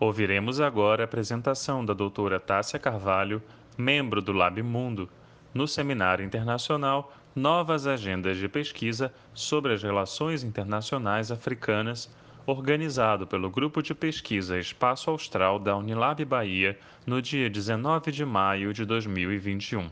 Ouviremos agora a apresentação da doutora Tássia Carvalho, membro do Lab Mundo, no Seminário Internacional Novas Agendas de Pesquisa sobre as Relações Internacionais Africanas, organizado pelo Grupo de Pesquisa Espaço Austral da Unilab Bahia, no dia 19 de maio de 2021.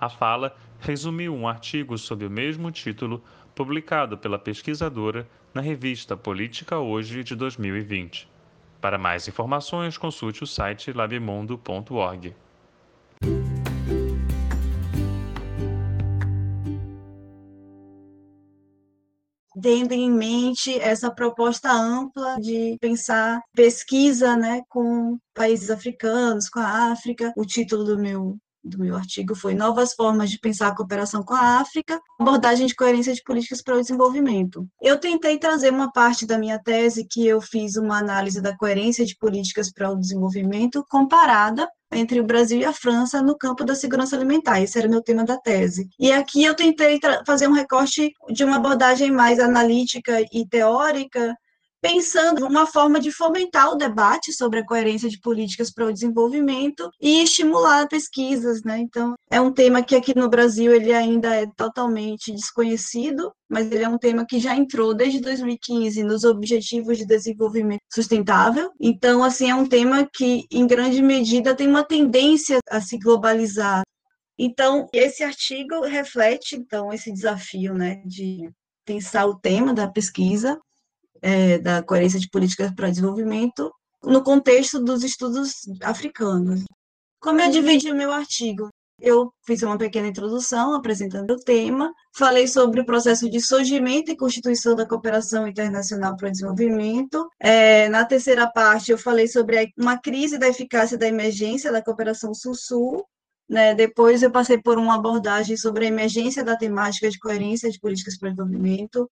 A fala resumiu um artigo sob o mesmo título publicado pela pesquisadora na revista Política Hoje de 2020. Para mais informações, consulte o site labimundo.org. tendo em mente essa proposta ampla de pensar pesquisa né, com países africanos, com a África. O título do meu do meu artigo foi Novas Formas de Pensar a Cooperação com a África, abordagem de coerência de políticas para o desenvolvimento. Eu tentei trazer uma parte da minha tese que eu fiz uma análise da coerência de políticas para o desenvolvimento comparada entre o Brasil e a França no campo da segurança alimentar. Esse era meu tema da tese. E aqui eu tentei fazer um recorte de uma abordagem mais analítica e teórica pensando uma forma de fomentar o debate sobre a coerência de políticas para o desenvolvimento e estimular pesquisas, né? Então, é um tema que aqui no Brasil ele ainda é totalmente desconhecido, mas ele é um tema que já entrou desde 2015 nos Objetivos de Desenvolvimento Sustentável. Então, assim, é um tema que em grande medida tem uma tendência a se globalizar. Então, esse artigo reflete então esse desafio, né, de pensar o tema da pesquisa é, da coerência de políticas para desenvolvimento no contexto dos estudos africanos. Como eu dividi o meu artigo? Eu fiz uma pequena introdução apresentando o tema, falei sobre o processo de surgimento e constituição da cooperação internacional para o desenvolvimento. É, na terceira parte, eu falei sobre uma crise da eficácia da emergência da cooperação Sul-Sul. Né? Depois, eu passei por uma abordagem sobre a emergência da temática de coerência de políticas para o desenvolvimento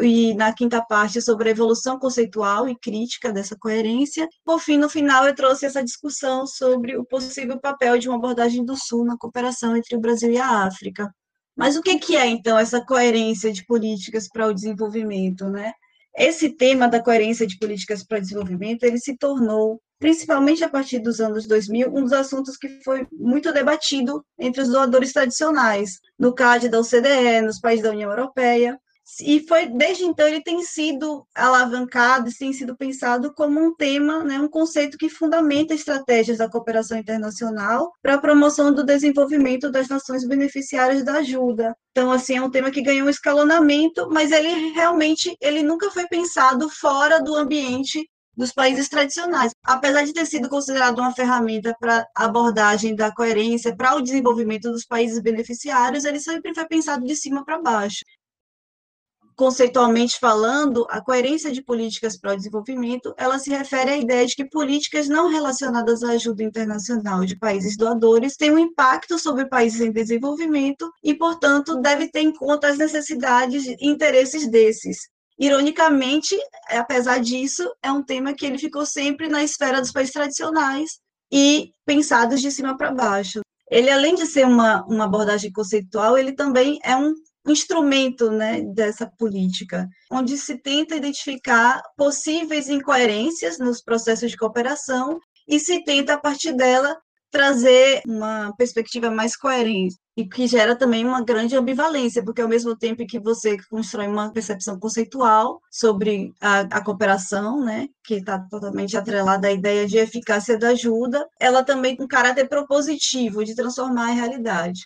e na quinta parte sobre a evolução conceitual e crítica dessa coerência. Por fim, no final, eu trouxe essa discussão sobre o possível papel de uma abordagem do Sul na cooperação entre o Brasil e a África. Mas o que é, então, essa coerência de políticas para o desenvolvimento, né? Esse tema da coerência de políticas para o desenvolvimento, ele se tornou, principalmente a partir dos anos 2000, um dos assuntos que foi muito debatido entre os doadores tradicionais, no CAD da OCDE, nos países da União Europeia, e foi desde então ele tem sido alavancado, tem sido pensado como um tema, né, um conceito que fundamenta estratégias da cooperação internacional para a promoção do desenvolvimento das nações beneficiárias da ajuda. Então, assim, é um tema que ganhou um escalonamento, mas ele realmente ele nunca foi pensado fora do ambiente dos países tradicionais. Apesar de ter sido considerado uma ferramenta para abordagem da coerência para o desenvolvimento dos países beneficiários, ele sempre foi pensado de cima para baixo conceitualmente falando, a coerência de políticas para o desenvolvimento, ela se refere à ideia de que políticas não relacionadas à ajuda internacional de países doadores têm um impacto sobre países em desenvolvimento e, portanto, deve ter em conta as necessidades e interesses desses. Ironicamente, apesar disso, é um tema que ele ficou sempre na esfera dos países tradicionais e pensados de cima para baixo. Ele, além de ser uma, uma abordagem conceitual, ele também é um instrumento né, dessa política, onde se tenta identificar possíveis incoerências nos processos de cooperação e se tenta, a partir dela, trazer uma perspectiva mais coerente e que gera também uma grande ambivalência, porque ao mesmo tempo que você constrói uma percepção conceitual sobre a, a cooperação, né, que está totalmente atrelada à ideia de eficácia da ajuda, ela também tem um caráter propositivo de transformar a realidade.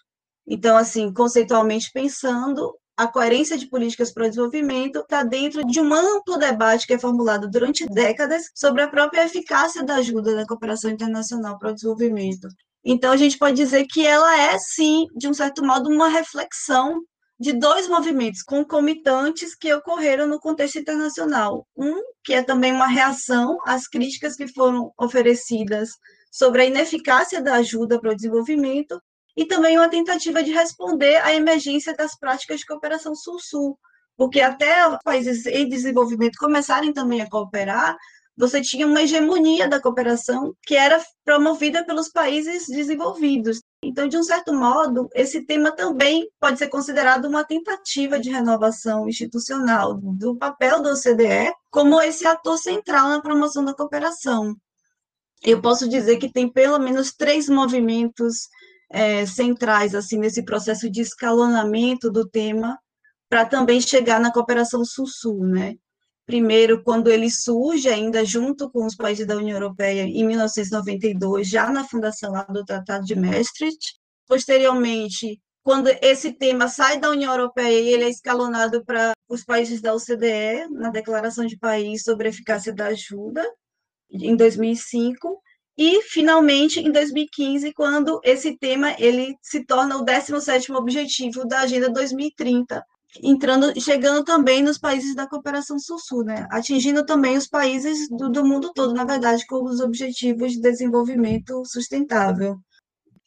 Então, assim, conceitualmente pensando, a coerência de políticas para o desenvolvimento está dentro de um amplo debate que é formulado durante décadas sobre a própria eficácia da ajuda da cooperação internacional para o desenvolvimento. Então, a gente pode dizer que ela é, sim, de um certo modo, uma reflexão de dois movimentos concomitantes que ocorreram no contexto internacional. Um, que é também uma reação às críticas que foram oferecidas sobre a ineficácia da ajuda para o desenvolvimento, e também uma tentativa de responder à emergência das práticas de cooperação Sul-Sul, porque até países em desenvolvimento começarem também a cooperar, você tinha uma hegemonia da cooperação que era promovida pelos países desenvolvidos. Então, de um certo modo, esse tema também pode ser considerado uma tentativa de renovação institucional do papel da OCDE como esse ator central na promoção da cooperação. eu posso dizer que tem pelo menos três movimentos é, centrais assim nesse processo de escalonamento do tema para também chegar na cooperação Sul-Sul, né? Primeiro, quando ele surge ainda junto com os países da União Europeia em 1992, já na fundação do Tratado de Maastricht. Posteriormente, quando esse tema sai da União Europeia e ele é escalonado para os países da OCDE, na Declaração de País sobre a Eficácia da Ajuda, em 2005, e finalmente em 2015, quando esse tema ele se torna o 17º objetivo da Agenda 2030, entrando, chegando também nos países da cooperação sul-sul, né? atingindo também os países do, do mundo todo, na verdade, com os objetivos de desenvolvimento sustentável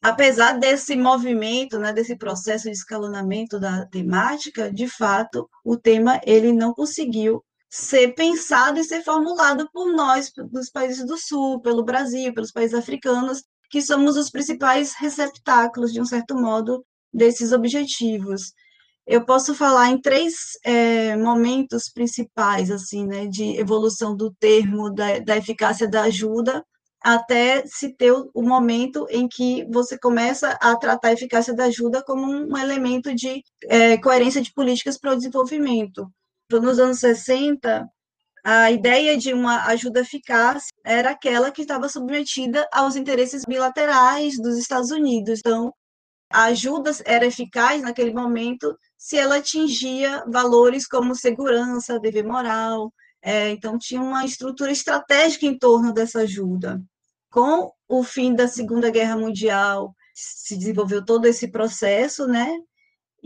apesar desse movimento, né, desse processo de escalonamento da temática, de fato, o tema ele não conseguiu ser pensado e ser formulado por nós, dos países do Sul, pelo Brasil, pelos países africanos, que somos os principais receptáculos, de um certo modo, desses objetivos. Eu posso falar em três é, momentos principais, assim, né, de evolução do termo da, da eficácia da ajuda, até se ter o momento em que você começa a tratar a eficácia da ajuda como um elemento de é, coerência de políticas para o desenvolvimento. Nos anos 60, a ideia de uma ajuda eficaz era aquela que estava submetida aos interesses bilaterais dos Estados Unidos. Então, a ajuda era eficaz naquele momento se ela atingia valores como segurança, dever moral. É, então, tinha uma estrutura estratégica em torno dessa ajuda com o fim da Segunda Guerra Mundial, se desenvolveu todo esse processo, né?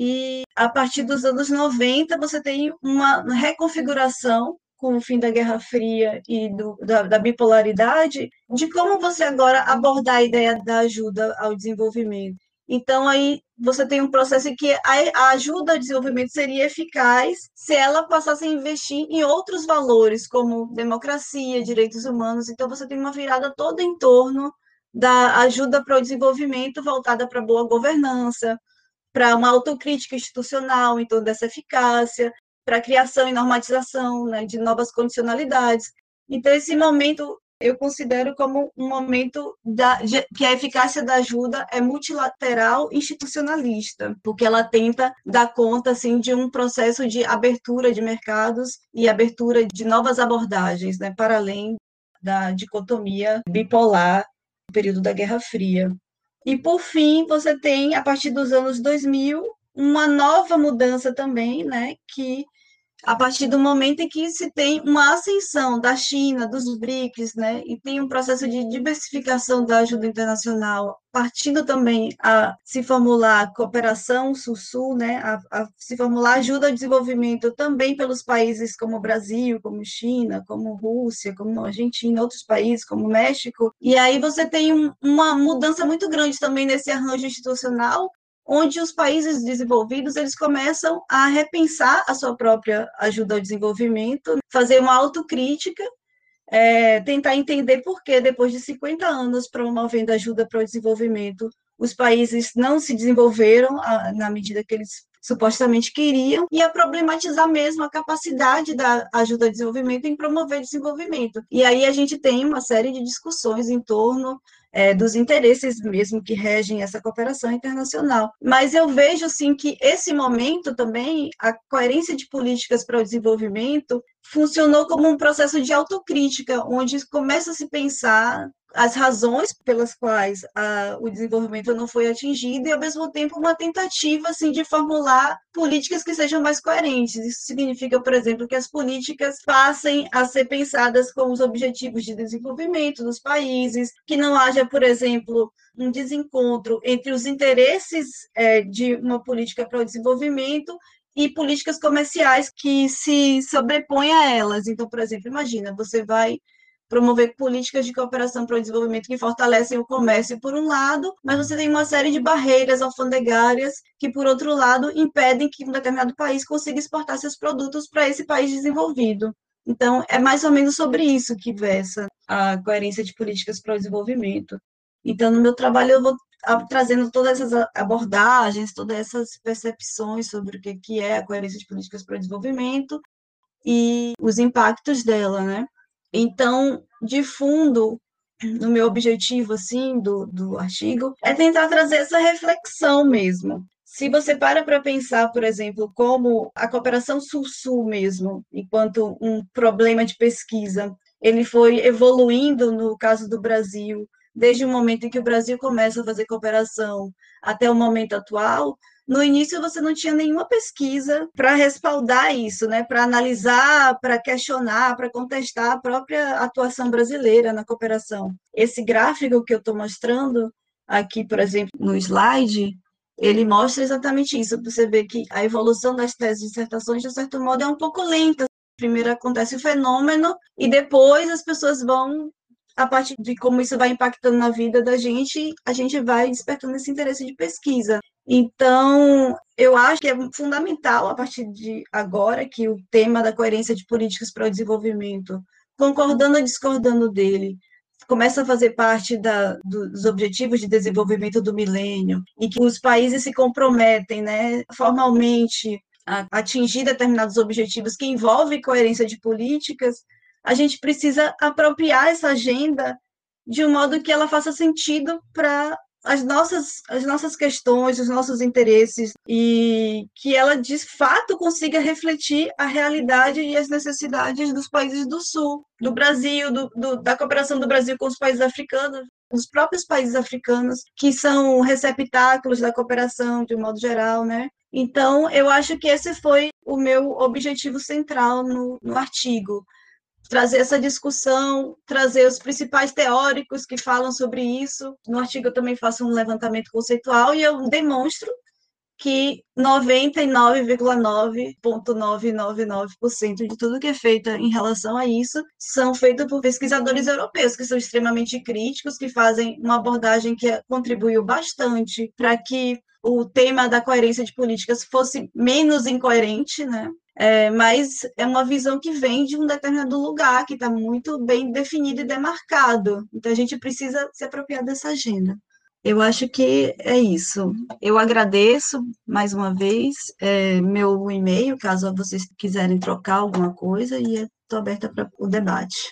E a partir dos anos 90, você tem uma reconfiguração com o fim da Guerra Fria e do, da, da, bipolaridade, de como você agora abordar a ideia da ajuda ao desenvolvimento. Então, aí você tem um processo em que a ajuda ao desenvolvimento seria eficaz se ela passasse a investir em outros valores, como democracia, direitos humanos. Então, você tem uma virada toda em torno da ajuda para o desenvolvimento voltada para boa governança, para uma autocrítica institucional em torno dessa eficácia, para a criação e normatização né, de novas condicionalidades. Então, esse momento eu considero como um momento da, que a eficácia da ajuda é multilateral institucionalista, porque ela tenta dar conta assim de um processo de abertura de mercados e abertura de novas abordagens, né, para além da dicotomia bipolar do período da Guerra Fria. E por fim, você tem a partir dos anos 2000 uma nova mudança também, né, que a partir do momento em que se tem uma ascensão da China, dos BRICS, né, e tem um processo de diversificação da ajuda internacional, partindo também a se formular cooperação sul-sul, né, a, a, se formular ajuda ao desenvolvimento também pelos países como Brasil, como China, como Rússia, como Argentina, outros países como México, e aí você tem um, uma mudança muito grande também nesse arranjo institucional, onde os países desenvolvidos eles começam a repensar a sua própria ajuda ao desenvolvimento, fazer uma autocrítica, é, tentar entender por que, depois de 50 anos promovendo ajuda para o desenvolvimento, os países não se desenvolveram a, na medida que eles supostamente queriam, e a problematizar mesmo a capacidade da ajuda ao desenvolvimento em promover desenvolvimento. E aí a gente tem uma série de discussões em torno é, dos interesses mesmo que regem essa cooperação internacional. Mas eu vejo, assim, que esse momento também, a coerência de políticas para o desenvolvimento, funcionou como um processo de autocrítica, onde começa a se pensar as razões pelas quais a, o desenvolvimento não foi atingido e, ao mesmo tempo, uma tentativa assim, de formular políticas que sejam mais coerentes. Isso significa, por exemplo, que as políticas passem a ser pensadas com os objetivos de desenvolvimento dos países, que não haja, por exemplo, um desencontro entre os interesses é, de uma política para o desenvolvimento e políticas comerciais que se sobrepõem a elas. Então, por exemplo, imagina, você vai promover políticas de cooperação para o desenvolvimento que fortalecem o comércio, por um lado, mas você tem uma série de barreiras alfandegárias que, por outro lado, impedem que um determinado país consiga exportar seus produtos para esse país desenvolvido. Então, é mais ou menos sobre isso que versa a coerência de políticas para o desenvolvimento. Então, no meu trabalho, eu vou trazendo todas essas abordagens, todas essas percepções sobre o que é a coerência de políticas para o desenvolvimento e os impactos dela, né? Então, de fundo, no meu objetivo, assim, do, do artigo, é tentar trazer essa reflexão mesmo. Se você para para pensar, por exemplo, como a cooperação sul-sul mesmo, enquanto um problema de pesquisa, ele foi evoluindo no caso do Brasil, desde o momento em que o Brasil começa a fazer cooperação até o momento atual, no início você não tinha nenhuma pesquisa para respaldar isso, né? para analisar, para questionar, para contestar a própria atuação brasileira na cooperação. Esse gráfico que eu estou mostrando aqui, por exemplo, no slide, ele mostra exatamente isso. Você vê que a evolução das teses e dissertações, de certo modo, é um pouco lenta. Primeiro acontece o fenômeno e depois as pessoas vão a partir de como isso vai impactando na vida da gente, a gente vai despertando esse interesse de pesquisa. Então, eu acho que é fundamental, a partir de agora, que o tema da coerência de políticas para o desenvolvimento, concordando ou discordando dele, começa a fazer parte da, dos objetivos de desenvolvimento do milênio, e que os países se comprometem né, formalmente a atingir determinados objetivos que envolvem coerência de políticas, a gente precisa apropriar essa agenda de um modo que ela faça sentido para as nossas, as nossas questões, os nossos interesses, e que ela de fato consiga refletir a realidade e as necessidades dos países do Sul, do Brasil, do, do, da cooperação do Brasil com os países africanos, os próprios países africanos, que são receptáculos da cooperação de um modo geral, né? Então, eu acho que esse foi o meu objetivo central no, no artigo, trazer essa discussão, trazer os principais teóricos que falam sobre isso. No artigo eu também faço um levantamento conceitual e eu demonstro que 99,9,999% de tudo que é feito em relação a isso são feitos por pesquisadores europeus, que são extremamente críticos, que fazem uma abordagem que contribuiu bastante para que o tema da coerência de políticas fosse menos incoerente, né? É, mas é uma visão que vem de um determinado lugar, que está muito bem definido e demarcado. Então, a gente precisa se apropriar dessa agenda. Eu acho que é isso. Eu agradeço mais uma vez é, meu e-mail, caso vocês quiserem trocar alguma coisa, e estou aberta para o debate.